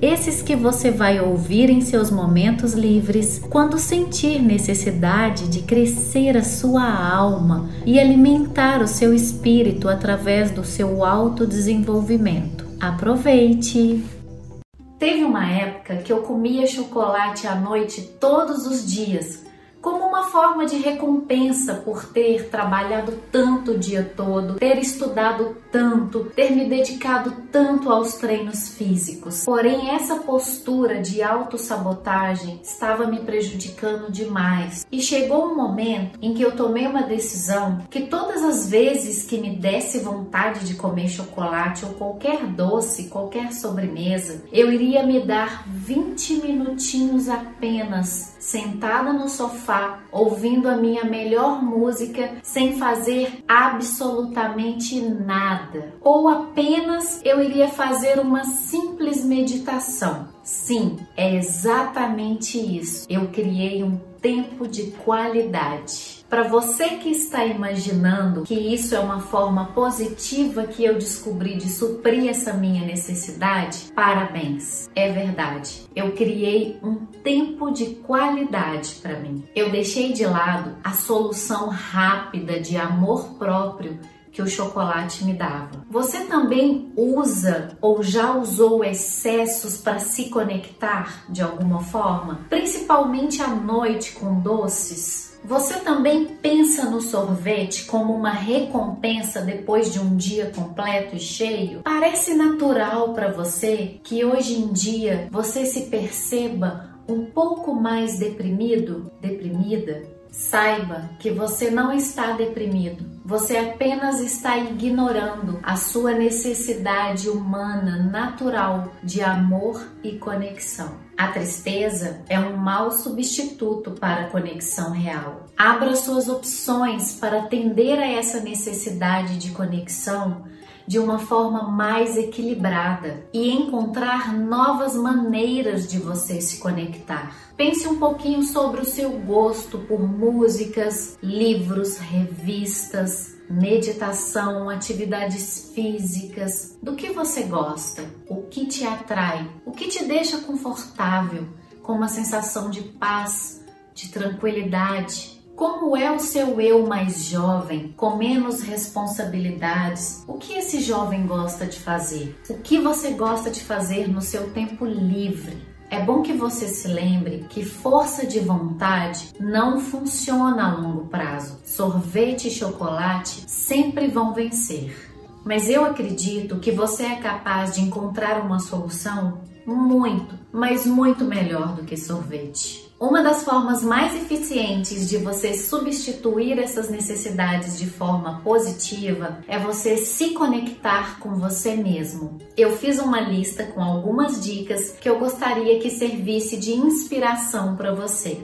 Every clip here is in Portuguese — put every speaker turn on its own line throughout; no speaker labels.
Esses que você vai ouvir em seus momentos livres, quando sentir necessidade de crescer a sua alma e alimentar o seu espírito através do seu autodesenvolvimento. Aproveite! Teve uma época que eu comia chocolate à noite todos os dias uma forma de recompensa por ter trabalhado tanto o dia todo, ter estudado tanto, ter me dedicado tanto aos treinos físicos. Porém, essa postura de autossabotagem estava me prejudicando demais. E chegou um momento em que eu tomei uma decisão que todas as vezes que me desse vontade de comer chocolate ou qualquer doce, qualquer sobremesa, eu iria me dar 20 minutinhos apenas sentada no sofá, ouvindo a minha melhor música sem fazer absolutamente nada. Ou apenas eu iria fazer uma simples meditação. Sim, é exatamente isso. Eu criei um tempo de qualidade. Para você que está imaginando que isso é uma forma positiva que eu descobri de suprir essa minha necessidade, parabéns. É verdade. Eu criei um tempo de qualidade para mim. Eu deixei de lado a solução rápida de amor próprio que o chocolate me dava. Você também usa ou já usou excessos para se conectar de alguma forma, principalmente à noite com doces? Você também pensa no sorvete como uma recompensa depois de um dia completo e cheio? Parece natural para você que hoje em dia você se perceba um pouco mais deprimido, deprimida? Saiba que você não está deprimido, você apenas está ignorando a sua necessidade humana natural de amor e conexão. A tristeza é um mau substituto para a conexão real. Abra suas opções para atender a essa necessidade de conexão de uma forma mais equilibrada e encontrar novas maneiras de você se conectar. Pense um pouquinho sobre o seu gosto por músicas, livros, revistas, meditação, atividades físicas. Do que você gosta? O que te atrai? O que te deixa confortável, com uma sensação de paz, de tranquilidade? Como é o seu eu mais jovem, com menos responsabilidades? O que esse jovem gosta de fazer? O que você gosta de fazer no seu tempo livre? É bom que você se lembre que força de vontade não funciona a longo prazo. Sorvete e chocolate sempre vão vencer. Mas eu acredito que você é capaz de encontrar uma solução muito, mas muito melhor do que sorvete. Uma das formas mais eficientes de você substituir essas necessidades de forma positiva é você se conectar com você mesmo. Eu fiz uma lista com algumas dicas que eu gostaria que servisse de inspiração para você.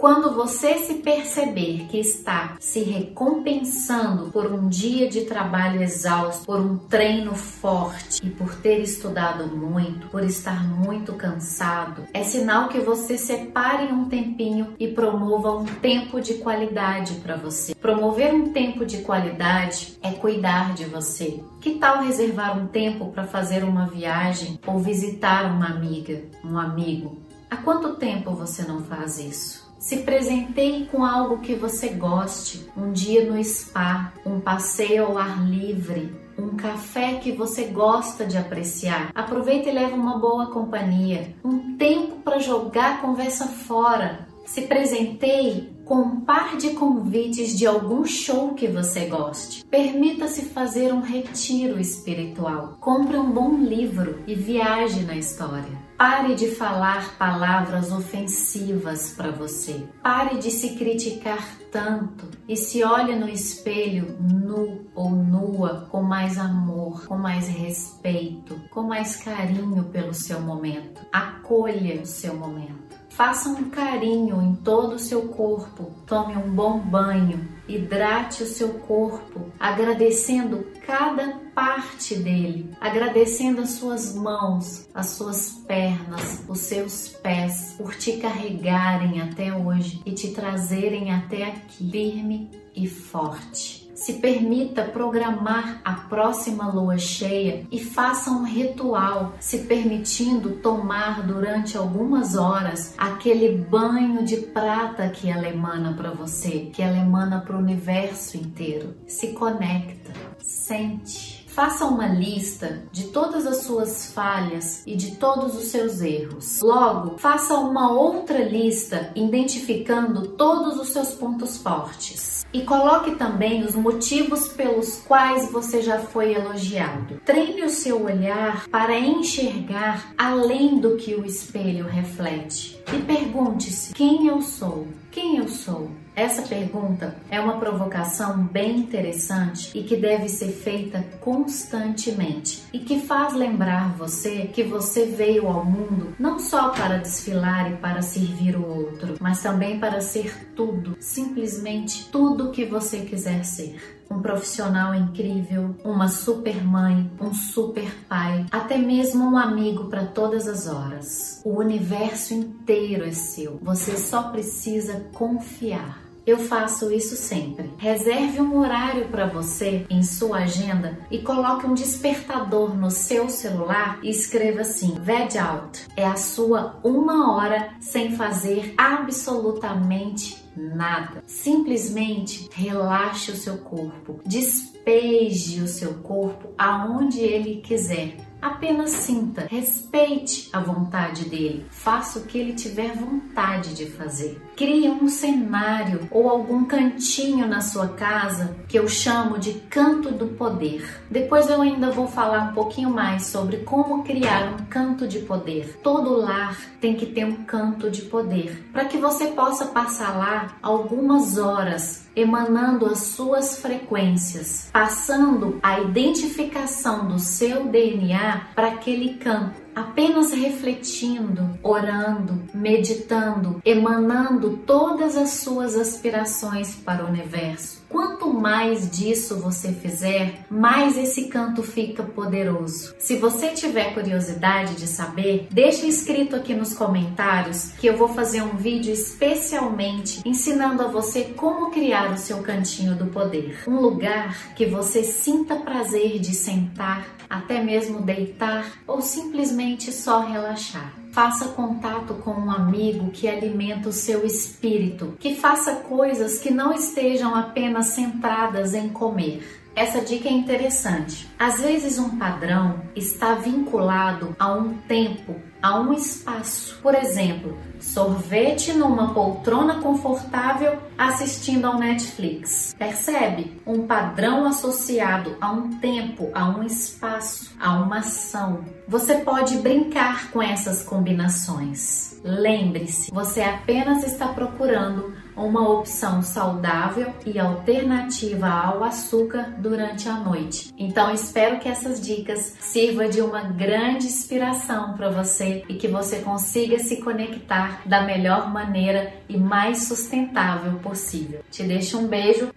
Quando você se perceber que está se recompensando por um dia de trabalho exausto, por um treino forte e por ter estudado muito, por estar muito cansado, é sinal que você separe um tempinho e promova um tempo de qualidade para você. Promover um tempo de qualidade é cuidar de você. Que tal reservar um tempo para fazer uma viagem ou visitar uma amiga, um amigo? Há quanto tempo você não faz isso? Se presenteie com algo que você goste, um dia no spa, um passeio ao ar livre, um café que você gosta de apreciar. Aproveite e leve uma boa companhia, um tempo para jogar a conversa fora. Se presenteie com um par de convites de algum show que você goste. Permita-se fazer um retiro espiritual. Compre um bom livro e viaje na história. Pare de falar palavras ofensivas para você. Pare de se criticar tanto e se olhe no espelho nu ou nua com mais amor, com mais respeito, com mais carinho pelo seu momento. Acolha o seu momento. Faça um carinho em todo o seu corpo, tome um bom banho, hidrate o seu corpo, agradecendo cada parte dele, agradecendo as suas mãos, as suas pernas, os seus pés por te carregarem até hoje e te trazerem até aqui firme e forte. Se permita programar a próxima lua cheia e faça um ritual, se permitindo tomar durante algumas horas aquele banho de prata que ela emana para você, que ela emana para o universo inteiro. Se conecta, sente Faça uma lista de todas as suas falhas e de todos os seus erros. Logo, faça uma outra lista identificando todos os seus pontos fortes. E coloque também os motivos pelos quais você já foi elogiado. Treine o seu olhar para enxergar além do que o espelho reflete. E pergunte-se: quem eu sou? Quem eu sou? Essa pergunta é uma provocação bem interessante e que deve ser feita constantemente e que faz lembrar você que você veio ao mundo não só para desfilar e para servir o outro, mas também para ser tudo, simplesmente tudo que você quiser ser um profissional incrível, uma super mãe, um super pai, até mesmo um amigo para todas as horas. O universo inteiro é seu. Você só precisa confiar. Eu faço isso sempre. Reserve um horário para você em sua agenda e coloque um despertador no seu celular e escreva assim: Veg Out. É a sua uma hora sem fazer absolutamente nada. Simplesmente relaxe o seu corpo, despeje o seu corpo aonde ele quiser Apenas sinta, respeite a vontade dele, faça o que ele tiver vontade de fazer. Crie um cenário ou algum cantinho na sua casa que eu chamo de canto do poder. Depois eu ainda vou falar um pouquinho mais sobre como criar um canto de poder. Todo lar tem que ter um canto de poder para que você possa passar lá algumas horas emanando as suas frequências, passando a identificação do seu DNA para aquele campo apenas refletindo, orando, meditando, emanando todas as suas aspirações para o universo. Quanto mais disso você fizer, mais esse canto fica poderoso. Se você tiver curiosidade de saber, deixe escrito aqui nos comentários que eu vou fazer um vídeo especialmente ensinando a você como criar o seu cantinho do poder. Um lugar que você sinta prazer de sentar, até mesmo deitar ou simplesmente só relaxar. Faça contato com um amigo que alimenta o seu espírito, que faça coisas que não estejam apenas centradas em comer. Essa dica é interessante. Às vezes, um padrão está vinculado a um tempo, a um espaço. Por exemplo, sorvete numa poltrona confortável assistindo ao Netflix. Percebe? Um padrão associado a um tempo, a um espaço, a uma ação. Você pode brincar com essas combinações. Lembre-se, você apenas está procurando uma opção saudável e alternativa ao açúcar durante a noite. Então espero que essas dicas sirvam de uma grande inspiração para você e que você consiga se conectar da melhor maneira e mais sustentável possível. Te deixo um beijo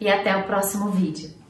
e até o próximo vídeo.